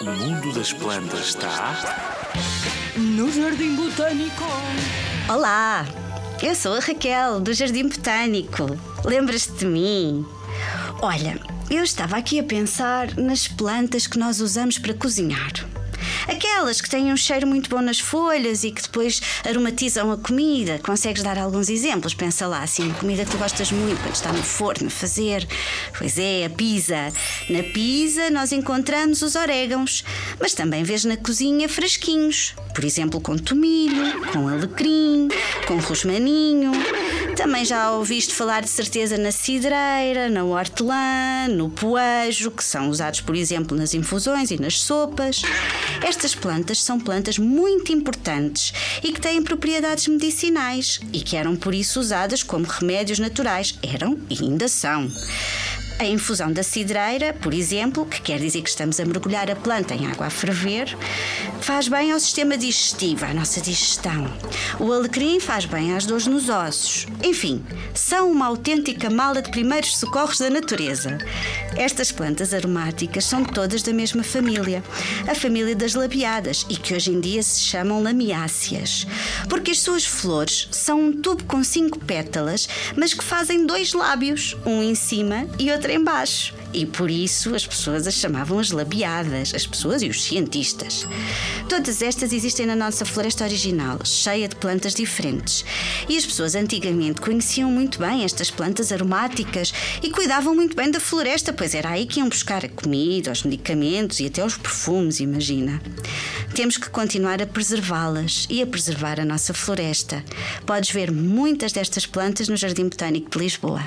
O mundo das plantas está. No Jardim Botânico. Olá, eu sou a Raquel do Jardim Botânico. Lembras-te de mim? Olha, eu estava aqui a pensar nas plantas que nós usamos para cozinhar. Aquelas que têm um cheiro muito bom nas folhas e que depois aromatizam a comida. Consegues dar alguns exemplos? Pensa lá, assim, comida que tu gostas muito quando está no forno a fazer. Pois é, a pizza. Na pizza nós encontramos os orégãos, mas também vês na cozinha fresquinhos. Por exemplo, com tomilho, com alecrim, com rosmaninho. Também já ouviste falar de certeza na cidreira, na hortelã, no poejo, que são usados, por exemplo, nas infusões e nas sopas. Estas plantas são plantas muito importantes e que têm propriedades medicinais e que eram por isso usadas como remédios naturais. Eram e ainda são. A infusão da cidreira, por exemplo, que quer dizer que estamos a mergulhar a planta em água a ferver, faz bem ao sistema digestivo, à nossa digestão. O alecrim faz bem às dores nos ossos. Enfim, são uma autêntica mala de primeiros socorros da natureza. Estas plantas aromáticas são todas da mesma família, a família das labiadas, e que hoje em dia se chamam lamiáceas, porque as suas flores são um tubo com cinco pétalas, mas que fazem dois lábios, um em cima e outro embaixo. E por isso as pessoas as chamavam as labiadas, as pessoas e os cientistas. Todas estas existem na nossa floresta original, cheia de plantas diferentes. E as pessoas antigamente conheciam muito bem estas plantas aromáticas e cuidavam muito bem da floresta, pois era aí que iam buscar a comida, os medicamentos e até os perfumes, imagina. Temos que continuar a preservá-las e a preservar a nossa floresta. Podes ver muitas destas plantas no Jardim Botânico de Lisboa.